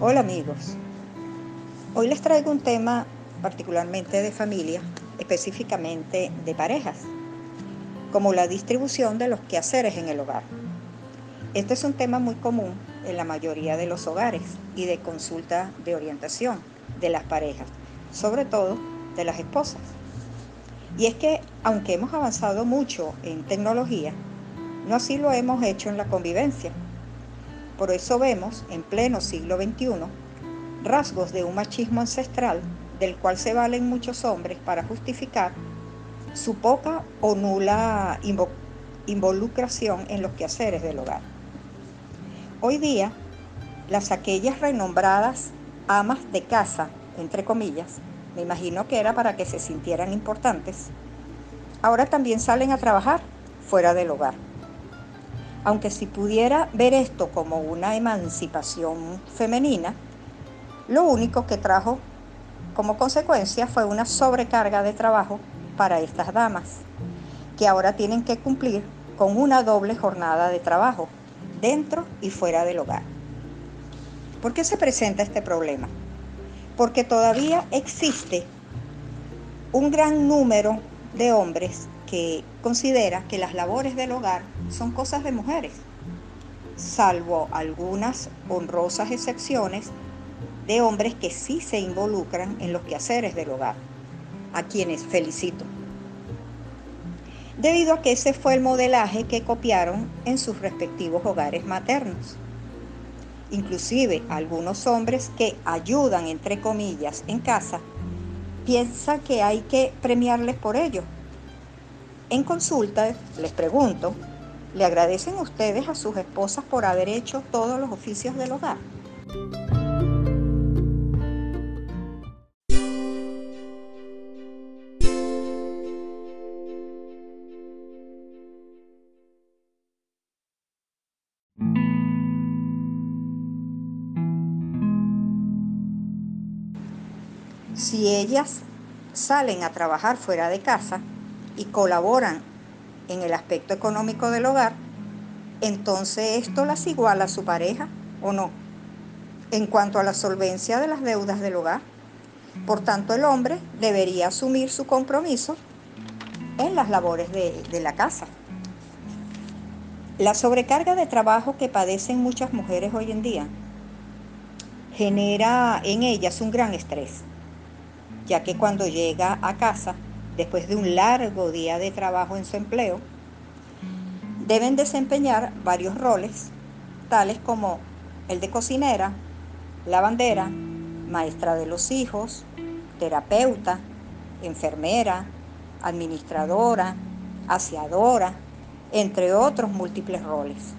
Hola amigos, hoy les traigo un tema particularmente de familia, específicamente de parejas, como la distribución de los quehaceres en el hogar. Este es un tema muy común en la mayoría de los hogares y de consulta de orientación de las parejas, sobre todo de las esposas. Y es que aunque hemos avanzado mucho en tecnología, no así lo hemos hecho en la convivencia por eso vemos, en pleno siglo XXI, rasgos de un machismo ancestral del cual se valen muchos hombres para justificar su poca o nula involucración en los quehaceres del hogar. Hoy día, las aquellas renombradas amas de casa, entre comillas, me imagino que era para que se sintieran importantes, ahora también salen a trabajar fuera del hogar aunque si pudiera ver esto como una emancipación femenina, lo único que trajo como consecuencia fue una sobrecarga de trabajo para estas damas, que ahora tienen que cumplir con una doble jornada de trabajo, dentro y fuera del hogar. ¿Por qué se presenta este problema? Porque todavía existe un gran número de hombres que considera que las labores del hogar son cosas de mujeres, salvo algunas honrosas excepciones de hombres que sí se involucran en los quehaceres del hogar, a quienes felicito. Debido a que ese fue el modelaje que copiaron en sus respectivos hogares maternos. Inclusive algunos hombres que ayudan, entre comillas, en casa, piensan que hay que premiarles por ello en consulta les pregunto, ¿le agradecen ustedes a sus esposas por haber hecho todos los oficios del hogar? Si ellas salen a trabajar fuera de casa, y colaboran en el aspecto económico del hogar, entonces esto las iguala a su pareja o no. En cuanto a la solvencia de las deudas del hogar, por tanto el hombre debería asumir su compromiso en las labores de, de la casa. La sobrecarga de trabajo que padecen muchas mujeres hoy en día genera en ellas un gran estrés, ya que cuando llega a casa después de un largo día de trabajo en su empleo, deben desempeñar varios roles, tales como el de cocinera, lavandera, maestra de los hijos, terapeuta, enfermera, administradora, aseadora, entre otros múltiples roles.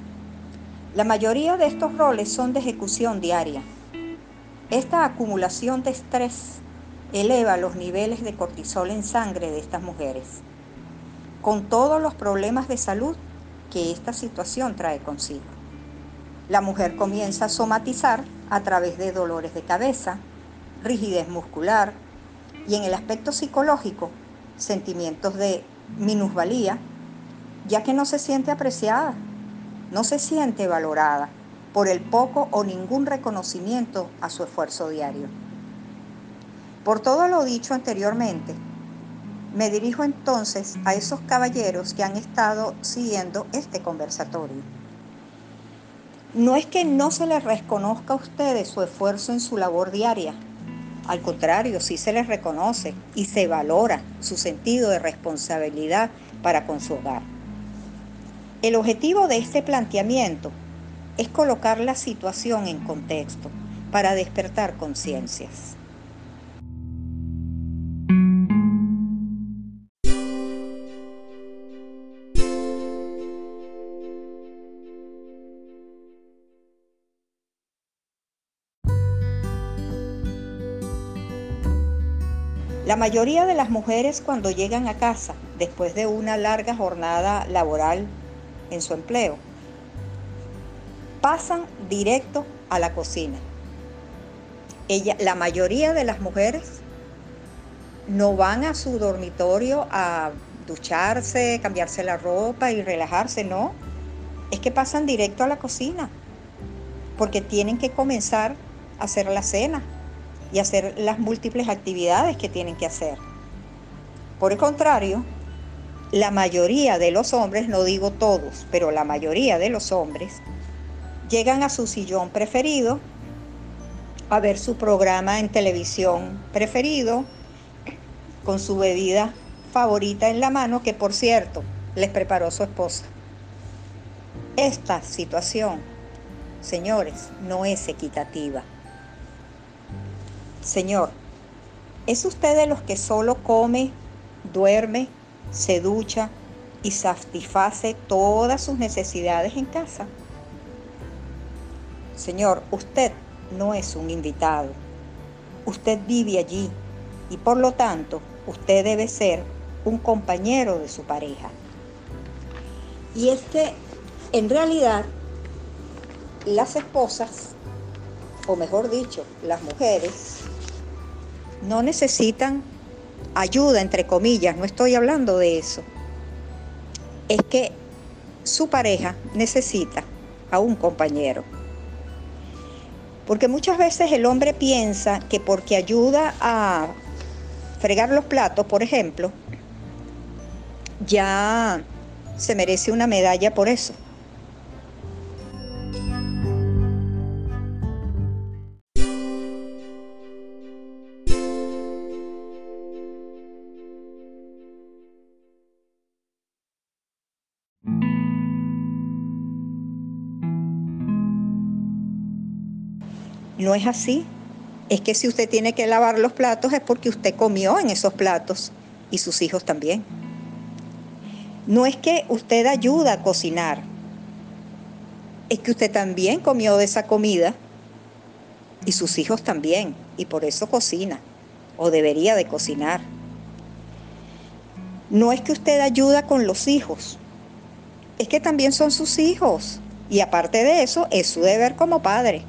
La mayoría de estos roles son de ejecución diaria. Esta acumulación de estrés eleva los niveles de cortisol en sangre de estas mujeres, con todos los problemas de salud que esta situación trae consigo. La mujer comienza a somatizar a través de dolores de cabeza, rigidez muscular y en el aspecto psicológico, sentimientos de minusvalía, ya que no se siente apreciada, no se siente valorada por el poco o ningún reconocimiento a su esfuerzo diario. Por todo lo dicho anteriormente, me dirijo entonces a esos caballeros que han estado siguiendo este conversatorio. No es que no se les reconozca a ustedes su esfuerzo en su labor diaria. Al contrario, sí se les reconoce y se valora su sentido de responsabilidad para con su hogar. El objetivo de este planteamiento es colocar la situación en contexto para despertar conciencias. La mayoría de las mujeres cuando llegan a casa después de una larga jornada laboral en su empleo, pasan directo a la cocina. Ella, la mayoría de las mujeres no van a su dormitorio a ducharse, cambiarse la ropa y relajarse, no. Es que pasan directo a la cocina, porque tienen que comenzar hacer la cena y hacer las múltiples actividades que tienen que hacer. Por el contrario, la mayoría de los hombres, no digo todos, pero la mayoría de los hombres, llegan a su sillón preferido, a ver su programa en televisión preferido, con su bebida favorita en la mano, que por cierto les preparó su esposa. Esta situación, señores, no es equitativa. Señor, ¿es usted de los que solo come, duerme, se ducha y satisface todas sus necesidades en casa? Señor, usted no es un invitado. Usted vive allí y por lo tanto usted debe ser un compañero de su pareja. Y es que en realidad las esposas, o mejor dicho, las mujeres, no necesitan ayuda, entre comillas, no estoy hablando de eso. Es que su pareja necesita a un compañero. Porque muchas veces el hombre piensa que porque ayuda a fregar los platos, por ejemplo, ya se merece una medalla por eso. No es así. Es que si usted tiene que lavar los platos es porque usted comió en esos platos y sus hijos también. No es que usted ayuda a cocinar, es que usted también comió de esa comida y sus hijos también, y por eso cocina, o debería de cocinar. No es que usted ayuda con los hijos, es que también son sus hijos, y aparte de eso es su deber como padre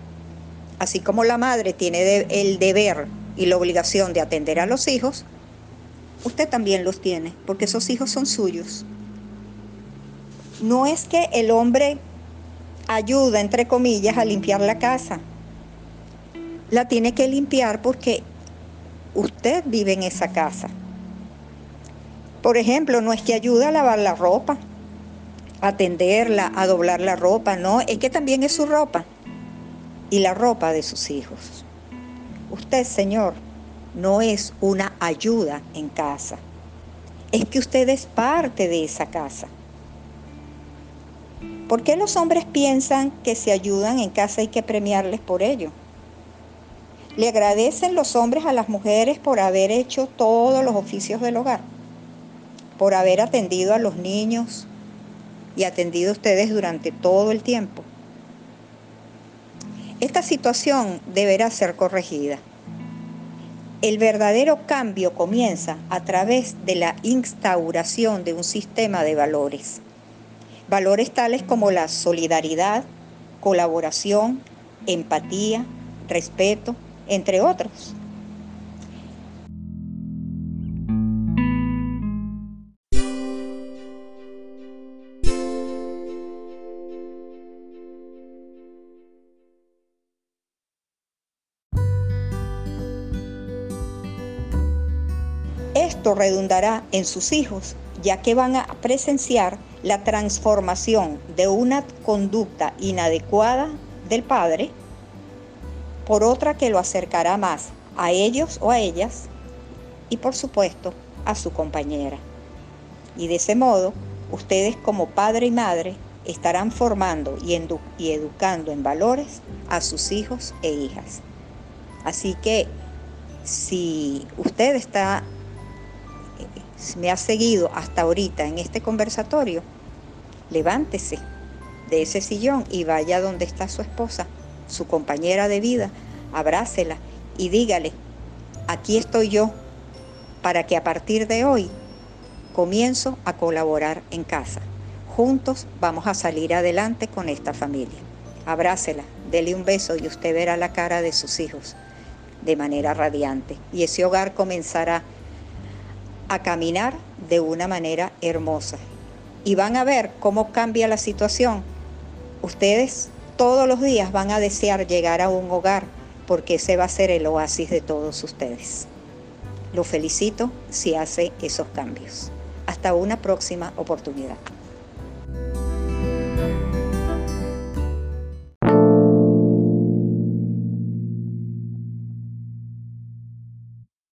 así como la madre tiene el deber y la obligación de atender a los hijos, usted también los tiene, porque esos hijos son suyos. No es que el hombre ayuda, entre comillas, a limpiar la casa. La tiene que limpiar porque usted vive en esa casa. Por ejemplo, no es que ayuda a lavar la ropa, a tenderla, a doblar la ropa, no, es que también es su ropa y la ropa de sus hijos. Usted, Señor, no es una ayuda en casa, es que usted es parte de esa casa. ¿Por qué los hombres piensan que se ayudan en casa hay que premiarles por ello? Le agradecen los hombres a las mujeres por haber hecho todos los oficios del hogar, por haber atendido a los niños y atendido a ustedes durante todo el tiempo. Esta situación deberá ser corregida. El verdadero cambio comienza a través de la instauración de un sistema de valores. Valores tales como la solidaridad, colaboración, empatía, respeto, entre otros. Redundará en sus hijos, ya que van a presenciar la transformación de una conducta inadecuada del padre por otra que lo acercará más a ellos o a ellas y por supuesto a su compañera. Y de ese modo, ustedes como padre y madre estarán formando y educando en valores a sus hijos e hijas. Así que si usted está me ha seguido hasta ahorita en este conversatorio, levántese de ese sillón y vaya donde está su esposa, su compañera de vida, abrácela y dígale, aquí estoy yo para que a partir de hoy comienzo a colaborar en casa. Juntos vamos a salir adelante con esta familia. Abrácela, dele un beso y usted verá la cara de sus hijos de manera radiante. Y ese hogar comenzará a caminar de una manera hermosa. Y van a ver cómo cambia la situación. Ustedes todos los días van a desear llegar a un hogar porque ese va a ser el oasis de todos ustedes. Lo felicito si hace esos cambios. Hasta una próxima oportunidad.